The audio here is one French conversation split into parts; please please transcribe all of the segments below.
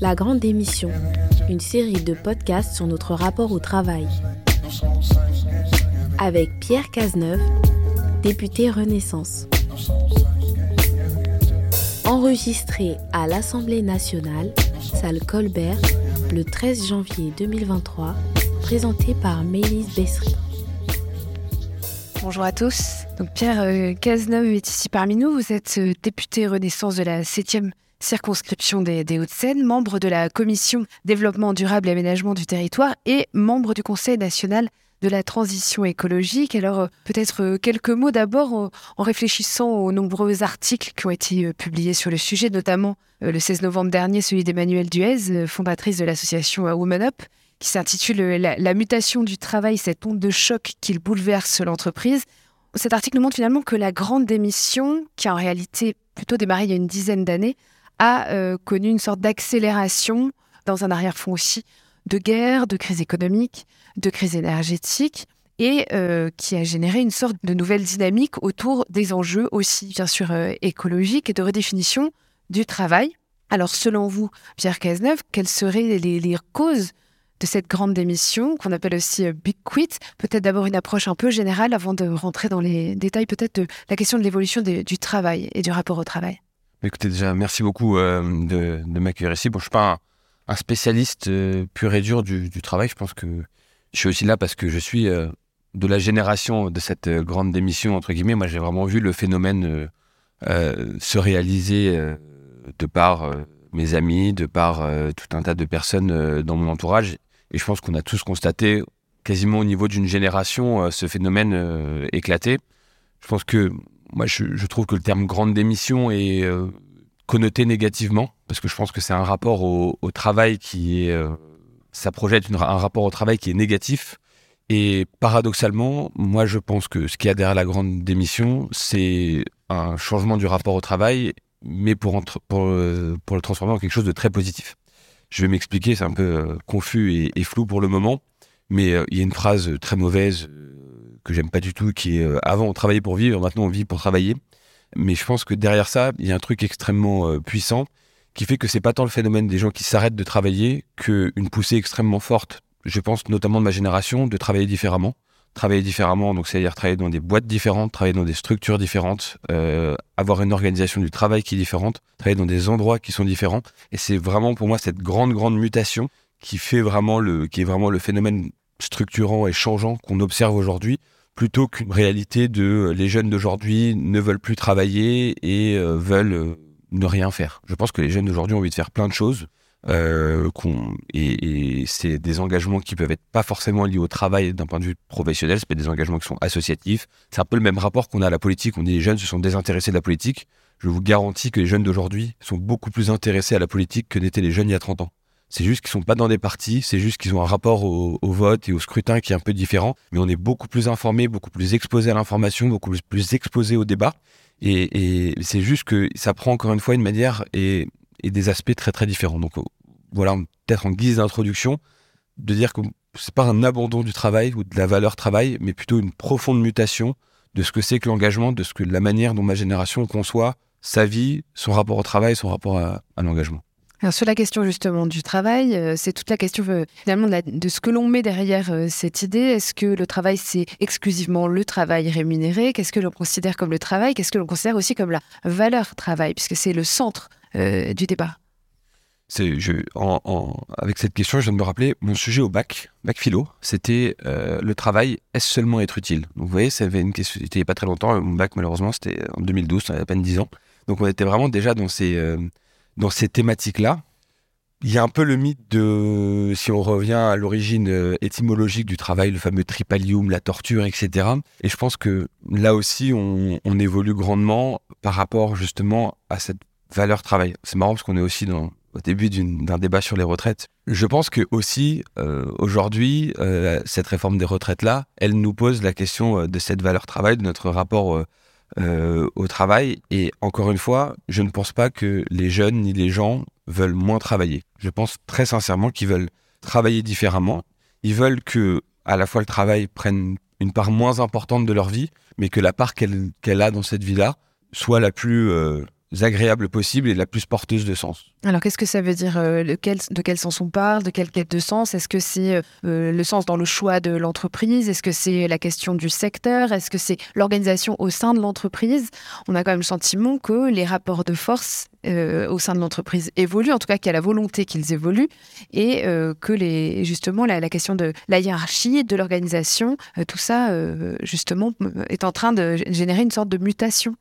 La Grande Démission, une série de podcasts sur notre rapport au travail. Avec Pierre Cazeneuve, député Renaissance. Enregistré à l'Assemblée nationale, salle Colbert, le 13 janvier 2023, présenté par Mélise Bessery. Bonjour à tous. Donc Pierre euh, Cazeneuve est ici parmi nous. Vous êtes euh, député Renaissance de la 7e circonscription des, Hauts-de-Seine, membre de la commission développement durable et aménagement du territoire et membre du Conseil national de la transition écologique. Alors euh, peut-être euh, quelques mots d'abord en réfléchissant aux nombreux articles qui ont été euh, publiés sur le sujet, notamment le 16 novembre dernier celui d'Emmanuel Duez, fondatrice de l'association Woman Up, qui s'intitule la, mutation du travail, cette onde de choc qui bouleverse l'entreprise. Cet article montre finalement que la grande démission, qui a en réalité plutôt démarré il y a une dizaine d'années, a euh, connu une sorte d'accélération dans un arrière-fond aussi de guerre, de crise économique, de crise énergétique, et euh, qui a généré une sorte de nouvelle dynamique autour des enjeux aussi, bien sûr, euh, écologiques et de redéfinition du travail. Alors, selon vous, Pierre Cazeneuve, quelles seraient les, causes de cette grande démission qu'on appelle aussi Big Quit? Peut-être d'abord une approche un peu générale avant de rentrer dans les détails peut-être de la question de l'évolution du travail et du rapport au travail. Écoutez, déjà, merci beaucoup euh, de, m'accueillir ici. Bon, je suis pas un, spécialiste euh, pur et dur du, travail. Je pense que je suis aussi là parce que je suis euh, de la génération de cette grande démission, entre guillemets. Moi, j'ai vraiment vu le phénomène se réaliser de par mes amis, de par tout un tas de personnes dans mon entourage. Et je pense qu'on a tous constaté, quasiment au niveau d'une génération, ce phénomène éclater. Je pense que moi, je, trouve que le terme grande démission est euh, connoté négativement, parce que je pense que c'est un rapport au, travail qui est. Euh, ça projette un rapport au travail qui est négatif. Et paradoxalement, moi, je pense que ce qu'il y a derrière la grande démission, c'est un changement du rapport au travail, mais pour, pour, pour, le transformer en quelque chose de très positif. Je vais m'expliquer, c'est un peu euh, confus et, flou pour le moment, mais il y a une phrase très mauvaise que j'aime pas du tout, qui est euh, avant on travaillait pour vivre, maintenant on vit pour travailler. Mais je pense que derrière ça, il y a un truc extrêmement euh, puissant qui fait que c'est pas tant le phénomène des gens qui s'arrêtent de travailler qu'une poussée extrêmement forte, je pense notamment de ma génération, de travailler différemment. Travailler différemment, donc c'est-à-dire travailler dans des boîtes différentes, travailler dans des structures différentes, euh, avoir une organisation du travail qui est différente, travailler dans des endroits qui sont différents. Et c'est vraiment pour moi cette grande, grande mutation qui fait vraiment le, qui est vraiment le phénomène structurant et changeant qu'on observe aujourd'hui plutôt qu'une réalité de euh, les jeunes d'aujourd'hui ne veulent plus travailler et euh, veulent euh, ne rien faire. Je pense que les jeunes d'aujourd'hui ont envie de faire plein de choses. et, c'est des engagements qui peuvent être pas forcément liés au travail d'un point de vue professionnel, c'est des engagements qui sont associatifs. C'est un peu le même rapport qu'on a à la politique. On dit les jeunes se sont désintéressés de la politique. Je vous garantis que les jeunes d'aujourd'hui sont beaucoup plus intéressés à la politique que n'étaient les jeunes il y a 30 ans. C'est juste qu'ils sont pas dans des partis, c'est juste qu'ils ont un rapport au, vote et au scrutin qui est un peu différent. Mais on est beaucoup plus informé, beaucoup plus exposé à l'information, beaucoup plus, exposé au débat. Et, c'est juste que ça prend encore une fois une manière et, des aspects très très différents. Donc voilà, peut-être en guise d'introduction, de dire que c'est pas un abandon du travail ou de la valeur travail, mais plutôt une profonde mutation de ce que c'est que l'engagement, de ce que la manière dont ma génération conçoit sa vie, son rapport au travail, son rapport à l'engagement. Alors sur la question justement du travail, euh, c'est toute la question euh, finalement de, ce que l'on met derrière euh, cette idée. Est-ce que le travail c'est exclusivement le travail rémunéré? Qu'est-ce que l'on considère comme le travail? Qu'est-ce que l'on considère aussi comme la valeur travail? Puisque c'est le centre du débat. Je, avec cette question, je viens de me rappeler mon sujet au bac, bac philo, c'était le travail, est-ce seulement être utile? Vous voyez, c'était il n'y a pas très longtemps, mon bac malheureusement c'était en 2012, ça avait à peine 10 ans. Donc on était vraiment déjà dans ces dans ces thématiques-là. Il y a un peu le mythe de, si on revient à l'origine euh, étymologique du travail, le fameux tripalium, la torture, etc. Et je pense que là aussi, on, évolue grandement par rapport justement à cette valeur travail. C'est marrant parce qu'on est aussi au début d'un débat sur les retraites. Je pense que aussi euh, aujourd'hui, euh, cette réforme des retraites là, elle nous pose la question de cette valeur travail, de notre rapport au travail. Et encore une fois, je ne pense pas que les jeunes ni les gens veulent moins travailler. Je pense très sincèrement qu'ils veulent travailler différemment. Ils veulent que à la fois le travail prenne une part moins importante de leur vie, mais que la part qu'elle a dans cette vie-là soit la plus, euh, agréable possible et la plus porteuse de sens. Alors, qu'est-ce que ça veut dire euh, de, quel, sens on parle De quelle quête de sens? Est-ce que c'est euh, le sens dans le choix de l'entreprise? Est-ce que c'est la question du secteur? Est-ce que c'est l'organisation au sein de l'entreprise? On a quand même le sentiment que les rapports de force euh, au sein de l'entreprise évoluent, en tout cas qu'il y a la volonté qu'ils évoluent, et que les, justement la, question de la hiérarchie, de l'organisation, tout ça, justement, est en train de générer une sorte de mutation.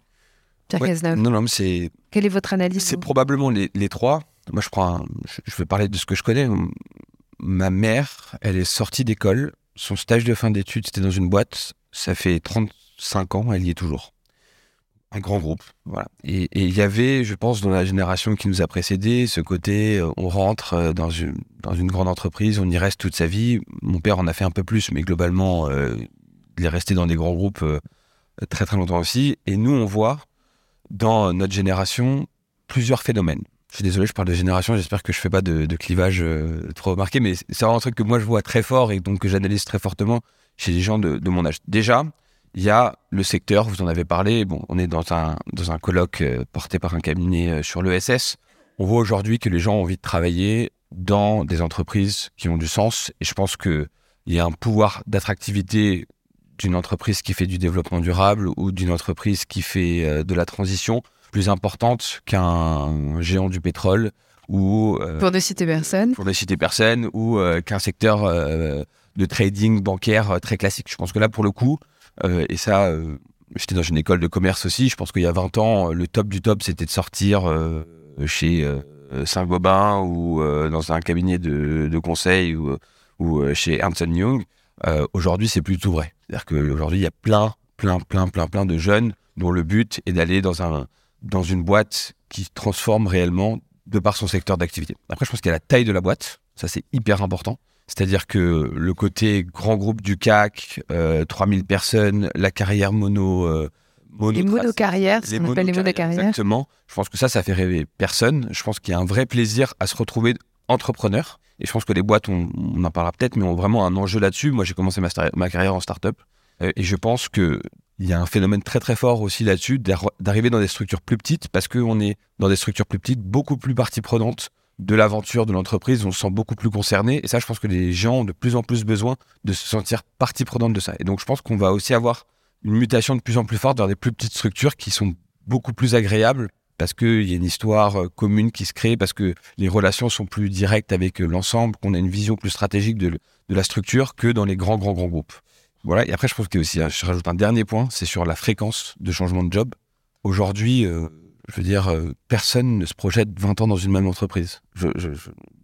Pierre Non, non, mais c'est. Quelle est votre analyse C'est probablement les, les, trois. Moi, je prends. Je vais parler de ce que je connais. Ma mère, elle est sortie d'école. Son stage de fin d'études, c'était dans une boîte. Ça fait 35 ans, elle y est toujours. Un grand groupe, voilà. Et il y avait, je pense, dans la génération qui nous a précédés, ce côté, euh, on rentre euh, dans une, dans une grande entreprise, on y reste toute sa vie. Mon père en a fait un peu plus, mais globalement, euh, il est resté dans des grands groupes très très longtemps aussi. Et nous, on voit dans notre génération plusieurs phénomènes. Je suis désolé, je parle de génération, j'espère que je fais pas de, clivage euh, trop marqué, mais c'est vraiment un truc que moi je vois très fort et donc que j'analyse très fortement chez les gens de, mon âge. Déjà, il y a le secteur, vous en avez parlé, bon, on est dans un, dans un colloque euh, porté par un cabinet euh, sur l'ESS. On voit aujourd'hui que les gens ont envie de travailler dans des entreprises qui ont du sens et je pense qu'il y a un pouvoir d'attractivité d'une entreprise qui fait du développement durable ou d'une entreprise qui fait euh, de la transition plus importante qu'un géant du pétrole ou euh, pour ne citer personne pour ne citer personne ou euh, qu'un secteur de trading bancaire très classique. Je pense que là pour le coup et ça j'étais dans une école de commerce aussi, je pense qu'il y a 20 ans le top du top c'était de sortir chez Saint-Gobain ou dans un cabinet de, de conseil ou, ou chez Ernst Young. Aujourd'hui, c'est plus tout vrai. C'est-à-dire qu'aujourd'hui, il y a plein, plein, plein, plein, plein de jeunes dont le but est d'aller dans, un, dans une boîte qui transforme réellement de par son secteur d'activité. Après, je pense qu'il y a la taille de la boîte. Ça, c'est hyper important. C'est-à-dire que le côté grand groupe du CAC, 3000 euh, personnes, la carrière mono. Euh, mono les monocarrières, ce qu'on appelle les monocarrières. Exactement. Je pense que ça, ça fait rêver personne. Je pense qu'il y a un vrai plaisir à se retrouver entrepreneur. Et je pense que les boîtes, on, en parlera peut-être, mais ont vraiment un enjeu là-dessus. Moi, j'ai commencé ma, carrière en start-up. Euh, et je pense qu'il y a un phénomène très très fort aussi là-dessus d'arriver dans des structures plus petites parce qu'on est dans des structures plus petites, beaucoup plus partie prenante de l'aventure de l'entreprise, on se sent beaucoup plus concerné. Et ça, je pense que les gens ont de plus en plus besoin de se sentir partie prenante de ça. Et donc, je pense qu'on va aussi avoir une mutation de plus en plus forte dans des plus petites structures qui sont beaucoup plus agréables parce qu'il y a une histoire euh, commune qui se crée, parce que les relations sont plus directes avec euh, l'ensemble, qu'on a une vision plus stratégique de, la structure que dans les grands, grands, grands groupes. Voilà. Et après, je pense qu'il y a aussi, je rajoute un dernier point, c'est sur la fréquence de changement de job. Aujourd'hui, euh, je veux dire, personne ne se projette 20 ans dans une même entreprise.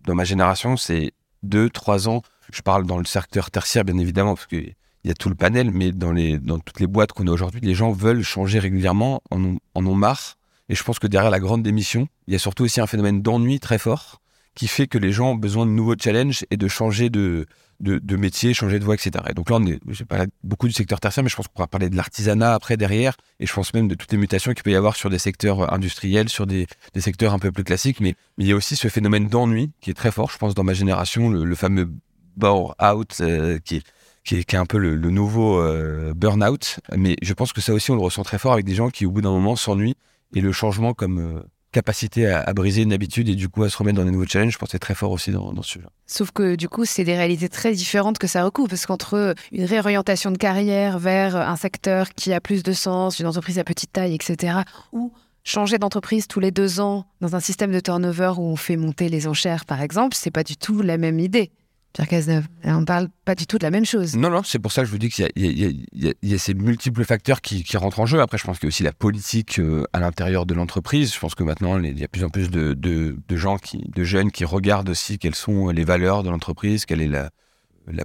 dans ma génération, c'est 2, 3 ans. Je parle dans le secteur tertiaire, bien évidemment, parce qu'il y a tout le panel, mais dans, les, dans toutes les boîtes qu'on a aujourd'hui, les gens veulent changer régulièrement, en en ont marre et je pense que derrière la grande démission, il y a surtout aussi un phénomène d'ennui très fort qui fait que les gens ont besoin de nouveaux challenges et de changer de, de, métier, changer de voie, etc. Et donc là, on est, j'ai parlé beaucoup du secteur tertiaire, mais je pense qu'on pourra parler de l'artisanat après, derrière, et je pense même de toutes les mutations qu'il peut y avoir sur des secteurs industriels, sur des, secteurs un peu plus classiques, mais, il y a aussi ce phénomène d'ennui qui est très fort, je pense, dans ma génération, le, fameux bore-out, euh, qui, est, qui, est, qui, est, un peu le, nouveau euh, burn-out, mais je pense que ça aussi, on le ressent très fort avec des gens qui, au bout d'un moment, s'ennuient et le changement comme euh, capacité à, briser une habitude et du coup à se remettre dans des nouveaux challenges, je pense que c'est très fort aussi dans, ce sujet. Sauf que du coup, c'est des réalités très différentes que ça recoupe, parce qu'entre une réorientation de carrière vers un secteur qui a plus de sens, une entreprise à petite taille, etc., ou changer d'entreprise tous les deux ans dans un système de turnover où on fait monter les enchères, par exemple, c'est pas du tout la même idée. Pierre Cazeneuve. On ne parle pas du tout de la même chose. Non, non, c'est pour ça que je vous dis qu'il y, a ces multiples facteurs qui, rentrent en jeu. Après, je pense qu'il y a aussi la politique euh, à l'intérieur de l'entreprise. Je pense que maintenant, il y a de plus en plus de, gens, de jeunes qui regardent aussi quelles sont les valeurs de l'entreprise, quelle est la,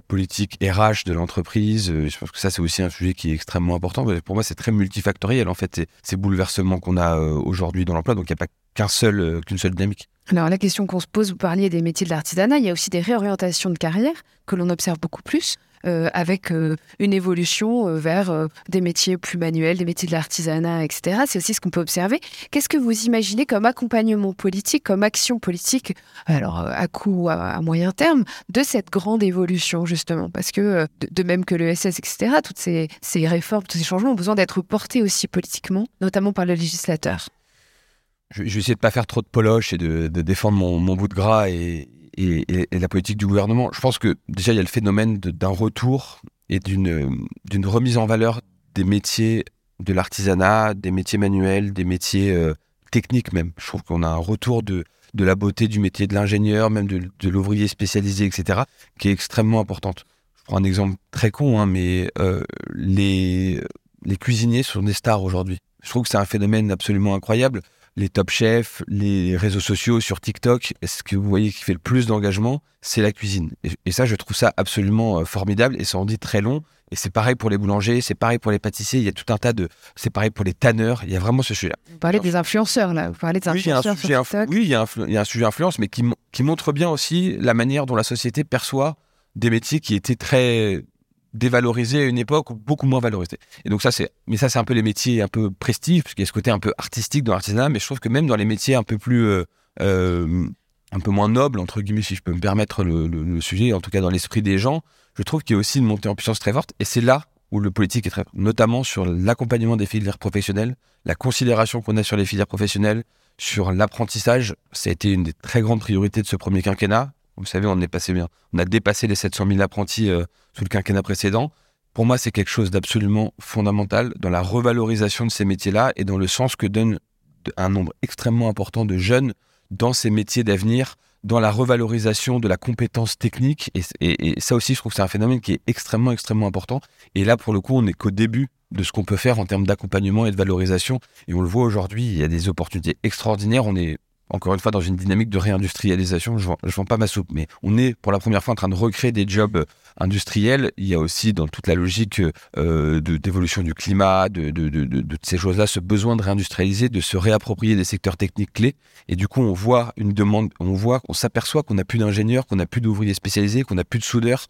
politique RH de l'entreprise. Euh, je pense que ça, c'est aussi un sujet qui est extrêmement important. Pour moi, c'est très multifactoriel, en fait, ces bouleversements qu'on a euh, aujourd'hui dans l'emploi. Donc, il n'y a pas qu'un seul, qu'une seule dynamique. Alors la question qu'on se pose, vous parliez des métiers de l'artisanat, il y a aussi des réorientations de carrière que l'on observe beaucoup plus. Euh, avec euh, une évolution euh, vers des métiers plus manuels, des métiers de l'artisanat, etc. C'est aussi ce qu'on peut observer. Qu'est-ce que vous imaginez comme accompagnement politique, comme action politique, alors à court ou à, moyen terme, de cette grande évolution, justement? Parce que, de, même que le SS, etc., toutes ces réformes, tous ces changements ont besoin d'être portés aussi politiquement, notamment par le législateur. Je, vais essayer de pas faire trop de poloche et de, défendre mon, bout de gras et, la politique du gouvernement. Je pense que déjà, il y a le phénomène d'un retour et d'une remise en valeur des métiers de l'artisanat, des métiers manuels, des métiers euh, techniques même. Je trouve qu'on a un retour de, la beauté du métier de l'ingénieur, même de, l'ouvrier spécialisé, etc., qui est extrêmement importante. Je prends un exemple très con, hein, mais euh, les cuisiniers sont des stars aujourd'hui. Je trouve que c'est un phénomène absolument incroyable les top chefs, les réseaux sociaux sur TikTok, ce que vous voyez qui fait le plus d'engagement, c'est la cuisine. Et, ça, je trouve ça absolument euh, formidable et ça en dit très long. Et c'est pareil pour les boulangers, c'est pareil pour les pâtissiers. Il y a tout un tas de. C'est pareil pour les tanneurs. Il y a vraiment ce sujet-là. Vous parlez des influenceurs, là. Vous parlez des influenceurs. Oui, il y a un sujet, oui, il y a un, sujet influence, mais qui, qui montre bien aussi la manière dont la société perçoit des métiers qui étaient très dévalorisé à une époque beaucoup moins valorisé. Et donc ça c'est mais ça c'est un peu les métiers un peu prestige parce qu'il y a ce côté un peu artistique dans l'artisanat mais je trouve que même dans les métiers un peu plus euh, euh, un peu moins nobles entre guillemets si je peux me permettre le, sujet en tout cas dans l'esprit des gens, je trouve qu'il y a aussi une montée en puissance très forte. Et c'est là où le politique est très notamment sur l'accompagnement des filières professionnelles, la considération qu'on a sur les filières professionnelles, sur l'apprentissage, ça a été une des très grandes priorités de ce premier quinquennat vous savez, on est passé bien. On a dépassé les 700 000 apprentis euh, sous le quinquennat précédent. Pour moi, c'est quelque chose d'absolument fondamental dans la revalorisation de ces métiers-là et dans le sens que donne un nombre extrêmement important de jeunes dans ces métiers d'avenir, dans la revalorisation de la compétence technique. Et, ça aussi, je trouve que c'est un phénomène qui est extrêmement, extrêmement important. Et là, pour le coup, on n'est qu'au début de ce qu'on peut faire en termes d'accompagnement et de valorisation. Et on le voit aujourd'hui, il y a des opportunités extraordinaires. On est encore une fois, dans une dynamique de réindustrialisation, je ne vends, pas ma soupe, mais on est pour la première fois en train de recréer des jobs euh, industriels. Il y a aussi dans toute la logique euh, d'évolution du climat, de, ces choses-là, ce besoin de réindustrialiser, de se réapproprier des secteurs techniques clés. Et du coup, on voit une demande, on voit, on s'aperçoit qu'on n'a plus d'ingénieurs, qu'on n'a plus d'ouvriers spécialisés, qu'on n'a plus de soudeurs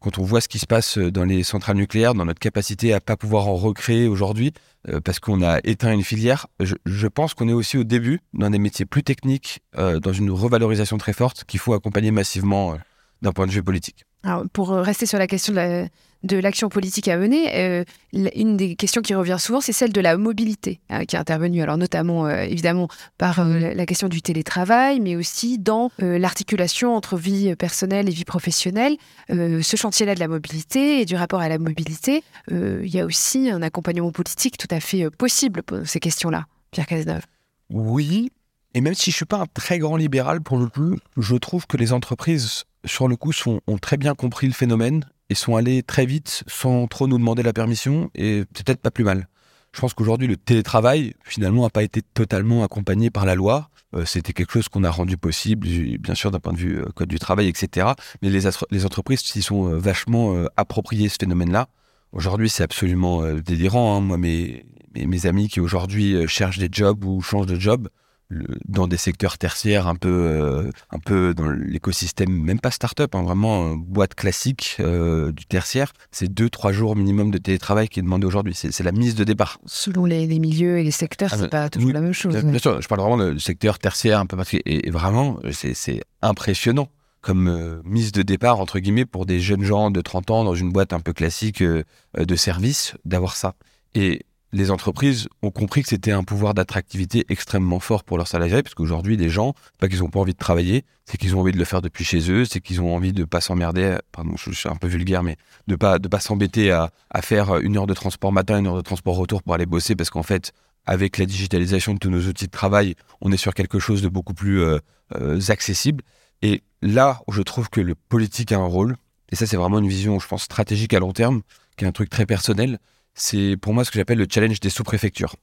quand on voit ce qui se passe euh, dans les centrales nucléaires, dans notre capacité à pas pouvoir en recréer aujourd'hui, euh, parce qu'on a éteint une filière, je, pense qu'on est aussi au début dans des métiers plus techniques, euh, dans une revalorisation très forte qu'il faut accompagner massivement d'un point de vue politique. Alors, pour rester sur la question de la, de l'action politique à mener, euh, une des questions qui revient souvent, c'est celle de la mobilité, hein, qui est intervenue, alors notamment euh, évidemment par euh, la question du télétravail, mais aussi dans l'articulation entre vie personnelle et vie professionnelle. ce chantier-là de la mobilité et du rapport à la mobilité, il y a aussi un accompagnement politique tout à fait possible pour ces questions-là. Pierre Cazeneuve. Oui, et même si je suis pas un très grand libéral pour le coup, je trouve que les entreprises sur le coup ont très bien compris le phénomène et sont allés très vite sans trop nous demander la permission et c'est peut-être pas plus mal. Je pense qu'aujourd'hui, le télétravail, finalement, n'a pas été totalement accompagné par la loi. Euh, c'était quelque chose qu'on a rendu possible, bien sûr, d'un point de vue euh, code du travail, etc. Mais les, les entreprises s'y sont euh, vachement appropriées ce phénomène-là. Aujourd'hui, c'est absolument délirant. Hein. Moi, mes, mes, mes, amis qui aujourd'hui cherchent des jobs ou changent de job, dans des secteurs tertiaires un peu euh, un peu dans l'écosystème même pas start-up hein, vraiment boîte classique euh, du tertiaire. C'est deux trois jours minimum de télétravail qui est demandé aujourd'hui. C'est la mise de départ. Selon les, milieux et les secteurs ah, c'est pas toujours la même chose bien, sûr je parle vraiment du secteur tertiaire un peu particulier et, vraiment c'est impressionnant comme euh, mise de départ entre guillemets pour des jeunes gens de 30 ans dans une boîte un peu classique de service d'avoir ça. Et les entreprises ont compris que c'était un pouvoir d'attractivité extrêmement fort pour leurs salariés, parce qu'aujourd'hui, les gens, pas qu'ils n'ont pas envie de travailler, c'est qu'ils ont envie de le faire depuis chez eux, c'est qu'ils ont envie de pas s'emmerder, pardon, je, suis un peu vulgaire, mais de pas de pas s'embêter à, faire une heure de transport matin, une heure de transport retour pour aller bosser, parce qu'en fait, avec la digitalisation de tous nos outils de travail, on est sur quelque chose de beaucoup plus euh, euh, accessible. Et là je trouve que le politique a un rôle, et ça c'est vraiment une vision, je pense, stratégique à long terme, qui est un truc très personnel, c'est pour moi ce que j'appelle le challenge des sous-préfectures.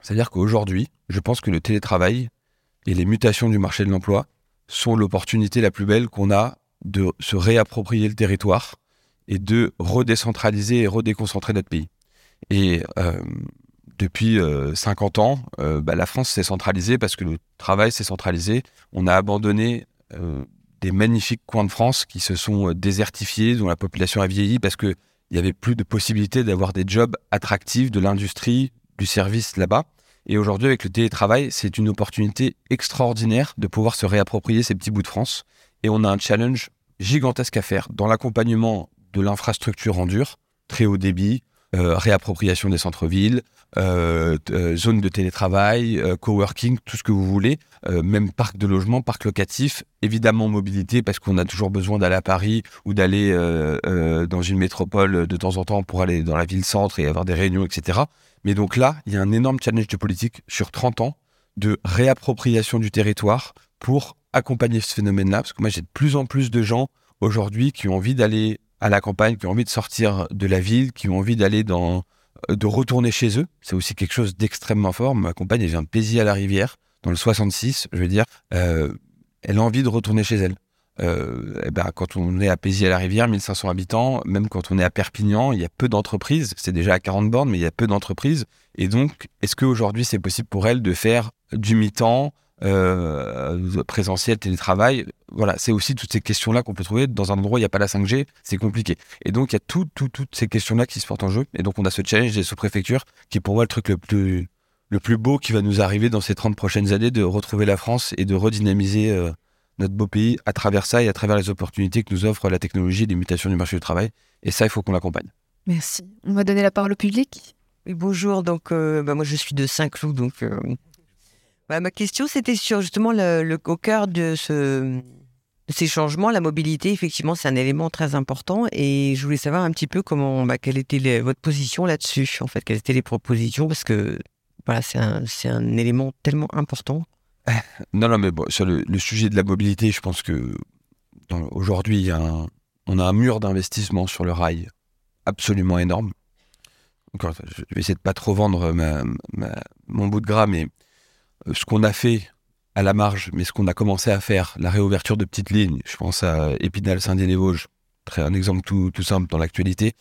C'est-à-dire qu'aujourd'hui, je pense que le télétravail et les mutations du marché de l'emploi sont l'opportunité la plus belle qu'on a de se réapproprier le territoire et de redécentraliser et redéconcentrer notre pays. Et euh, depuis 50 euh, ans, euh, bah, la France s'est centralisée parce que le travail s'est centralisé. On a abandonné des magnifiques coins de France qui se sont désertifiés, dont la population a vieilli parce que il y avait plus de possibilités d'avoir des jobs attractifs de l'industrie, du service là-bas. Et aujourd'hui, avec le télétravail, c'est une opportunité extraordinaire de pouvoir se réapproprier ces petits bouts de France. Et on a un challenge gigantesque à faire dans l'accompagnement de l'infrastructure en dur, très haut débit, euh, réappropriation des centres-villes, euh, euh, zone de télétravail, euh, coworking, tout ce que vous voulez, même parc de logement, parc locatif, évidemment mobilité parce qu'on a toujours besoin d'aller à Paris ou d'aller dans une métropole de temps en temps pour aller dans la ville-centre et avoir des réunions, etc. Mais donc là, il y a un énorme challenge de politique sur 30 ans de réappropriation du territoire pour accompagner ce phénomène-là, parce que moi j'ai de plus en plus de gens aujourd'hui qui ont envie d'aller à la campagne, qui ont envie de sortir de la ville, qui ont envie d'aller dans de retourner chez eux. C'est aussi quelque chose d'extrêmement fort. Ma compagne, elle vient de Paisy à la Rivière, dans le 66, je veux dire. Euh, elle a envie de retourner chez elle. Euh, eh ben, quand on est à Paisy à la Rivière, 1500 habitants, même quand on est à Perpignan, il y a peu d'entreprises. C'est déjà à 40 bornes, mais il y a peu d'entreprises. Et donc, est-ce qu'aujourd'hui, c'est possible pour elle de faire du mi-temps, euh, présentiel, télétravail. Voilà, c'est aussi toutes ces questions-là qu'on peut trouver dans un endroit où il n'y a pas la 5G, c'est compliqué. Et donc, il y a tout, toutes ces questions-là qui se portent en jeu. Et donc, on a ce challenge des sous-préfectures qui est pour moi le truc le plus, le plus beau qui va nous arriver dans ces 30 prochaines années, de retrouver la France et de redynamiser euh, notre beau pays à travers ça et à travers les opportunités que nous offre la technologie et les mutations du marché du travail. Et ça, il faut qu'on l'accompagne. Merci. On va donner la parole au public. bonjour, donc euh, bah, moi je suis de Saint-Cloud, donc bah, ma question, c'était sur justement le, au cœur de, ce, ces changements. La mobilité, effectivement, c'est un élément très important. Et je voulais savoir un petit peu comment, bah, quelle était votre position là-dessus, en fait, quelles étaient les propositions, parce que voilà, c'est un, élément tellement important. Non, non, mais sur le, sujet de la mobilité, je pense que aujourd'hui, on a un mur d'investissement sur le rail absolument énorme. Je vais essayer de pas trop vendre mon bout de gras, mais ce qu'on a fait à la marge, mais ce qu'on a commencé à faire, la réouverture de petites lignes, je pense à Épinal, Saint-Denis-les-Vosges, un exemple tout, simple dans l'actualité,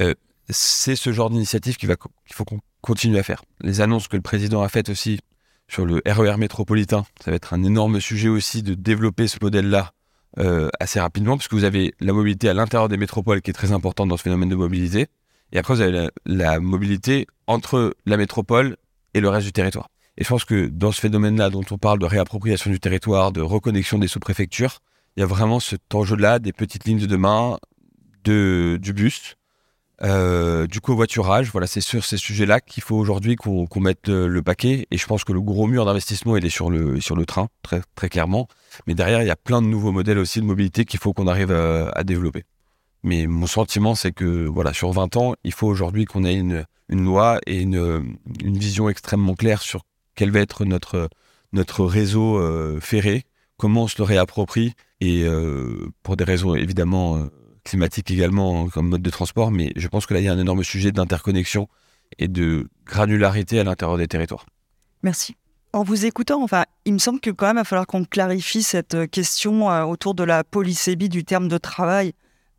euh, c'est ce genre d'initiative qu'il faut qu'on continue à faire. Les annonces que le président a faites aussi sur le RER e métropolitain, ça va être un énorme sujet aussi de développer ce modèle-là euh, assez rapidement, puisque vous avez la mobilité à l'intérieur des métropoles qui est très importante dans ce phénomène de mobilité, et après vous avez la mobilité entre la métropole et le reste du territoire. Et je pense que dans ce phénomène-là dont on parle de réappropriation du territoire, de reconnexion des sous-préfectures, il y a vraiment cet enjeu-là des petites lignes de demain, de, du bus, euh, du covoiturage. Voilà, c'est sur ces sujets-là qu'il faut aujourd'hui qu'on mette le, paquet. Et je pense que le gros mur d'investissement, il est sur le, sur le train, très, très clairement. Mais derrière, il y a plein de nouveaux modèles aussi de mobilité qu'il faut qu'on arrive à, développer. Mais mon sentiment, c'est que voilà, sur 20 ans, il faut aujourd'hui qu'on ait une, une loi et une, une vision extrêmement claire sur quel va être notre, notre réseau euh, ferré, comment on se le réapproprie, et euh, pour des raisons évidemment euh, climatiques également hein, comme mode de transport, mais je pense que là, il y a un énorme sujet d'interconnexion et de granularité à l'intérieur des territoires. Merci. En vous écoutant, enfin, il me semble que quand même, il va falloir qu'on clarifie cette question autour de la polysémie du terme de travail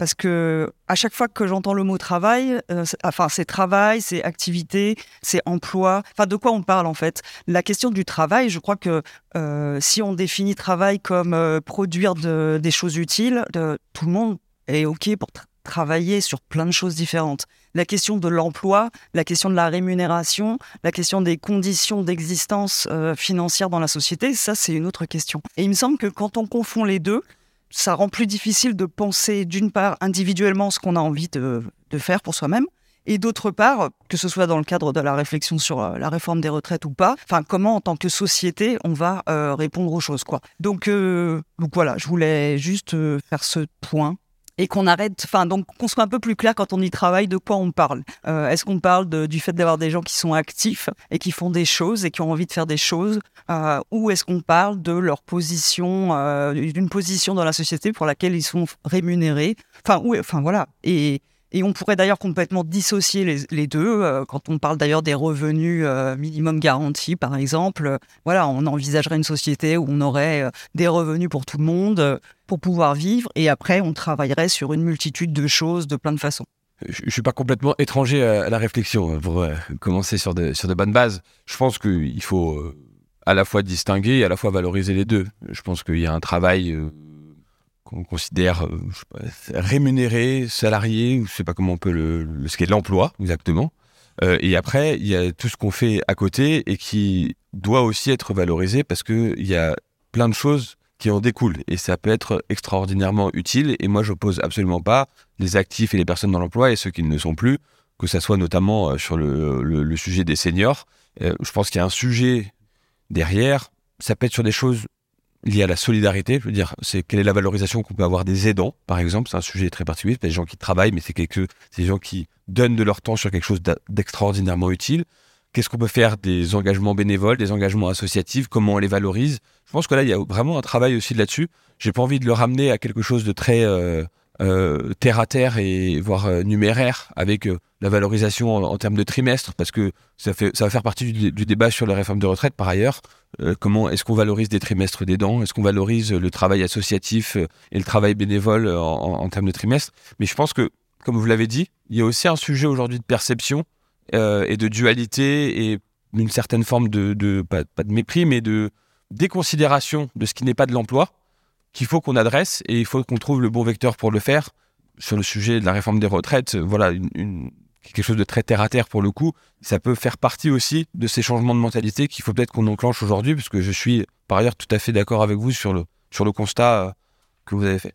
parce que à chaque fois que j'entends le mot travail, euh, enfin c'est travail, c'est activité, c'est emploi. Enfin de quoi on parle en fait? La question du travail, je crois que euh, si on définit travail comme euh, produire des choses utiles, tout le monde est ok pour travailler sur plein de choses différentes. La question de l'emploi, la question de la rémunération, la question des conditions d'existence financière dans la société, ça c'est une autre question. Et il me semble que quand on confond les deux, ça rend plus difficile de penser d'une part individuellement ce qu'on a envie de, faire pour soi-même, et d'autre part, que ce soit dans le cadre de la réflexion sur euh, la réforme des retraites ou pas, enfin comment en tant que société on va euh, répondre aux choses quoi. Donc, euh, donc voilà, je voulais juste faire ce point et qu'on arrête, enfin donc qu'on soit un peu plus clair quand on y travaille de quoi on parle. Euh, est-ce qu'on parle du fait d'avoir des gens qui sont actifs et qui font des choses et qui ont envie de faire des choses, euh, ou est-ce qu'on parle de leur position, euh, d'une position dans la société pour laquelle ils sont rémunérés? Enfin, enfin voilà. Et et on pourrait d'ailleurs complètement dissocier les, deux. Euh, quand on parle d'ailleurs des revenus euh, minimum garantis, par exemple, euh, voilà, on envisagerait une société où on aurait des revenus pour tout le monde pour pouvoir vivre. Et après, on travaillerait sur une multitude de choses de plein de façons. Je ne suis pas complètement étranger à la réflexion hein, pour commencer sur de, sur de bonnes bases. Je pense qu'il faut à la fois distinguer et à la fois valoriser les deux. Je pense qu'il y a un travail qu'on considère euh, rémunéré, salarié, ou je sais pas comment on peut le, ce qui est l'emploi exactement. Euh, et après, il y a tout ce qu'on fait à côté et qui doit aussi être valorisé parce que il y a plein de choses qui en découlent et ça peut être extraordinairement utile. Et moi, j'oppose absolument pas les actifs et les personnes dans l'emploi et ceux qui ne le sont plus que ça soit notamment sur le, sujet des seniors. je pense qu'il y a un sujet derrière. Ça peut être sur des choses liées à la solidarité. Je veux dire, c'est quelle est la valorisation qu'on peut avoir des aidants, par exemple. C'est un sujet très particulier. C'est des gens qui travaillent, mais c'est des gens qui donnent de leur temps sur quelque chose d'extraordinairement utile. Qu'est-ce qu'on peut faire des engagements bénévoles, des engagements associatifs Comment on les valorise? Je pense que là, il y a vraiment un travail aussi là-dessus. J'ai pas envie de le ramener à quelque chose de très euh, euh, terre à terre et voire euh, numéraire avec la valorisation en, termes de trimestre, parce que ça, fait, ça va faire partie du, débat sur la réforme de retraite par ailleurs. comment est-ce qu'on valorise des trimestres d'aidants Est-ce qu'on valorise le travail associatif et le travail bénévole en, en termes de trimestre? Mais je pense que, comme vous l'avez dit, il y a aussi un sujet aujourd'hui de perception euh, et de dualité et une certaine forme de, pas, de mépris, mais de déconsidération de ce qui n'est pas de l'emploi qu'il faut qu'on adresse et il faut qu'on trouve le bon vecteur pour le faire. Sur le sujet de la réforme des retraites, voilà, une, quelque chose de très terre à terre pour le coup. Ça peut faire partie aussi de ces changements de mentalité qu'il faut peut-être qu'on enclenche aujourd'hui, parce que je suis par ailleurs tout à fait d'accord avec vous sur le, sur le constat euh, que vous avez fait.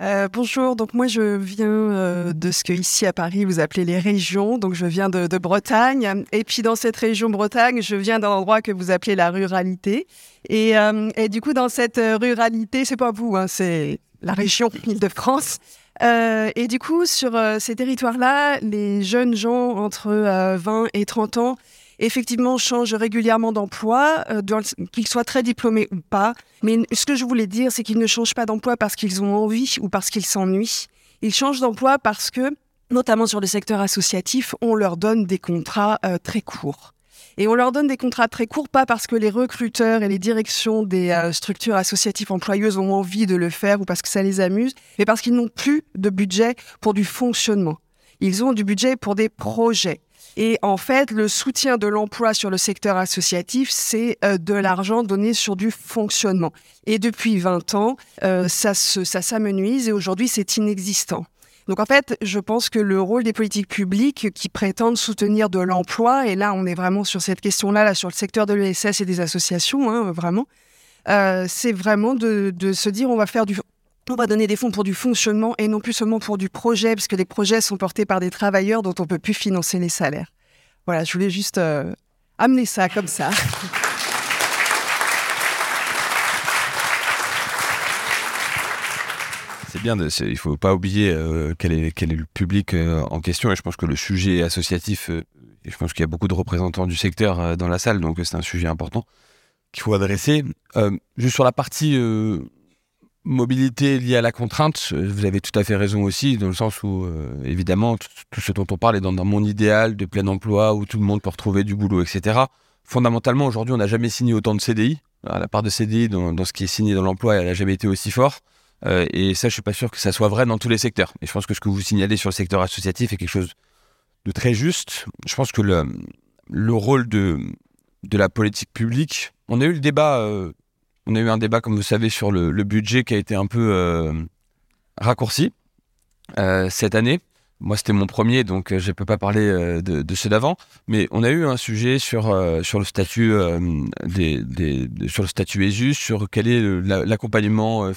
Euh, bonjour, donc moi je viens euh, de ce que ici à Paris vous appelez les régions, donc je viens de, Bretagne, et puis dans cette région Bretagne, je viens d'un endroit que vous appelez la ruralité, et, euh, et du coup dans cette ruralité, c'est pas vous, hein, c'est la région Île-de-France, et du coup sur ces territoires-là, les jeunes gens entre 20 et 30 ans effectivement changent régulièrement d'emploi, euh, qu'ils soient très diplômés ou pas. Mais ce que je voulais dire, c'est qu'ils ne changent pas d'emploi parce qu'ils ont envie ou parce qu'ils s'ennuient. Ils changent d'emploi parce que, notamment sur le secteur associatif, on leur donne des contrats euh, très courts. Et on leur donne des contrats très courts, pas parce que les recruteurs et les directions des euh, structures associatives employeuses ont envie de le faire ou parce que ça les amuse, mais parce qu'ils n'ont plus de budget pour du fonctionnement. Ils ont du budget pour des projets. Et en fait, le soutien de l'emploi sur le secteur associatif, c'est euh, de l'argent donné sur du fonctionnement. Et depuis 20 ans, euh, ça, ça s'amenuise et aujourd'hui, c'est inexistant. Donc en fait, je pense que le rôle des politiques publiques qui prétendent soutenir de l'emploi, et là on est vraiment sur cette question-là, là, sur le secteur de l'ESS et des associations, hein, vraiment, euh, c'est vraiment de, de, se dire on va faire du, on va donner des fonds pour du fonctionnement et non plus seulement pour du projet, parce que les projets sont portés par des travailleurs dont on ne peut plus financer les salaires. Voilà, je voulais juste euh, amener ça comme ça. C'est bien, il ne faut pas oublier euh, quel, est, le public euh, en question, et je pense que le sujet associatif, je pense qu'il y a beaucoup de représentants du secteur dans la salle, donc c'est un sujet important qu'il faut adresser. juste sur la partie mobilité liée à la contrainte, vous avez tout à fait raison aussi, dans le sens où, euh, évidemment, tout, ce dont on parle est dans un monde idéal de plein emploi, où tout le monde peut retrouver du boulot, etc. Fondamentalement, aujourd'hui, on n'a jamais signé autant de CDI. la part de CDI dans, ce qui est signé dans l'emploi, elle n'a jamais été aussi fort. Euh, et ça, je suis pas sûr que ça soit vrai dans tous les secteurs. Et je pense que ce que vous signalez sur le secteur associatif est quelque chose de très juste. Je pense que le, le rôle de, de la politique publique, on a eu le débat euh, on a eu un débat, comme vous savez, sur le, budget qui a été un peu euh, raccourci euh, cette année. Moi, c'était mon premier, donc euh, je ne peux pas parler de, ceux d'avant. Mais on a eu un sujet sur, sur le statut des, sur le statut ESUS, sur quel est l'accompagnement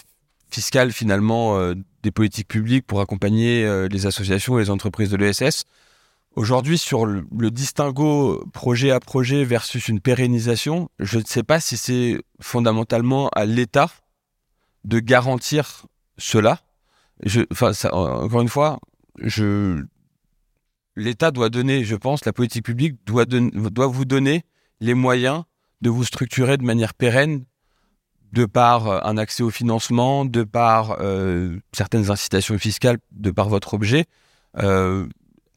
fiscal finalement des politiques publiques pour accompagner les associations et les entreprises de l'ESS. Aujourd'hui, sur le, distinguo projet à projet versus une pérennisation, je ne sais pas si c'est fondamentalement à l'État de garantir cela. Je, enfin, encore une fois, je, l'État doit donner, je pense, la politique publique doit, doit vous donner les moyens de vous structurer de manière pérenne de par un accès au financement, de par euh, certaines incitations fiscales, de par votre objet. Euh,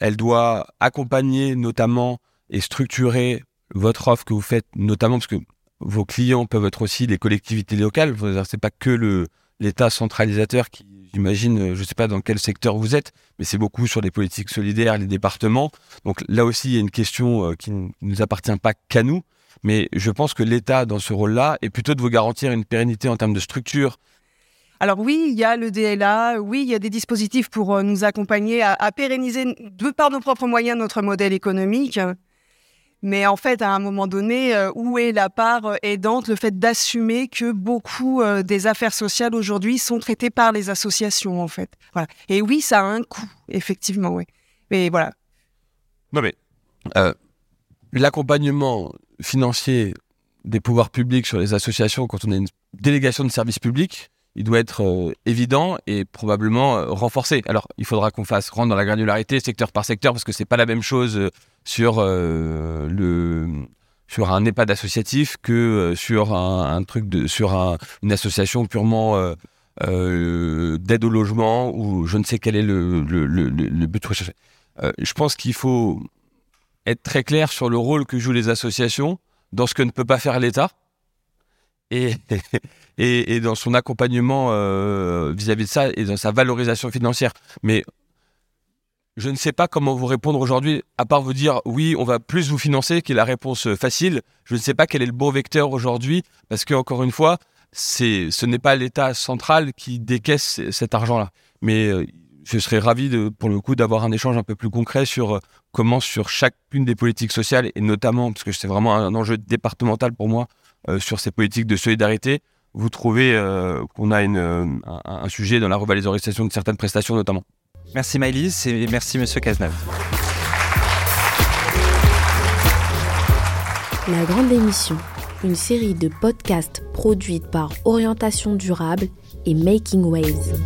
elle doit accompagner notamment et structurer votre offre que vous faites, notamment parce que vos clients peuvent être aussi les collectivités locales. C'est pas que l'État centralisateur qui, j'imagine, je ne sais pas dans quel secteur vous êtes, mais c'est beaucoup sur les politiques solidaires, les départements. Donc là aussi, il y a une question euh, qui ne nous appartient pas qu'à nous. Mais je pense que l'État, dans ce rôle-là, est plutôt de vous garantir une pérennité en termes de structure alors oui, il y a le DLA, oui, il y a des dispositifs pour euh, nous accompagner à, pérenniser, de par nos propres moyens, notre modèle économique. Mais en fait, à un moment donné, euh, où est la part euh, aidante, le fait d'assumer que beaucoup des affaires sociales aujourd'hui sont traitées par les associations, en fait. Voilà. Et oui, ça a un coût, effectivement, oui. Mais voilà, Non mais l'accompagnement financier des pouvoirs publics sur les associations quand on a une délégation de services publics, il doit être euh, évident et probablement euh, renforcé. Alors, il faudra qu'on fasse rendre dans la granularité secteur par secteur parce que c'est pas la même chose euh, sur le sur un EHPAD associatif que sur un, truc de sur une association purement d'aide au logement ou je ne sais quel est le, le, le but recherché. je pense qu'il faut être très clair sur le rôle que jouent les associations dans ce que ne peut pas faire l'État et, dans son accompagnement euh, vis-à-vis de ça et dans sa valorisation financière. Mais je ne sais pas comment vous répondre aujourd'hui, à part vous dire oui, on va plus vous financer, qui est la réponse facile. Je ne sais pas quel est le bon vecteur aujourd'hui, parce que encore une fois, ce n'est pas l'État central qui décaisse cet argent-là. Mais euh, je serais ravi, de, pour le coup, d'avoir un échange un peu plus concret sur euh, comment, sur chacune des politiques sociales, et notamment, parce que c'est vraiment un enjeu départemental pour moi, euh, sur ces politiques de solidarité, vous trouvez euh, qu'on a une, euh, un, sujet dans la revalorisation de certaines prestations notamment. Merci Maëlys et merci Monsieur Cazeneuve. La Grande Émission, une série de podcasts produites par Orientation Durable et Making Waves.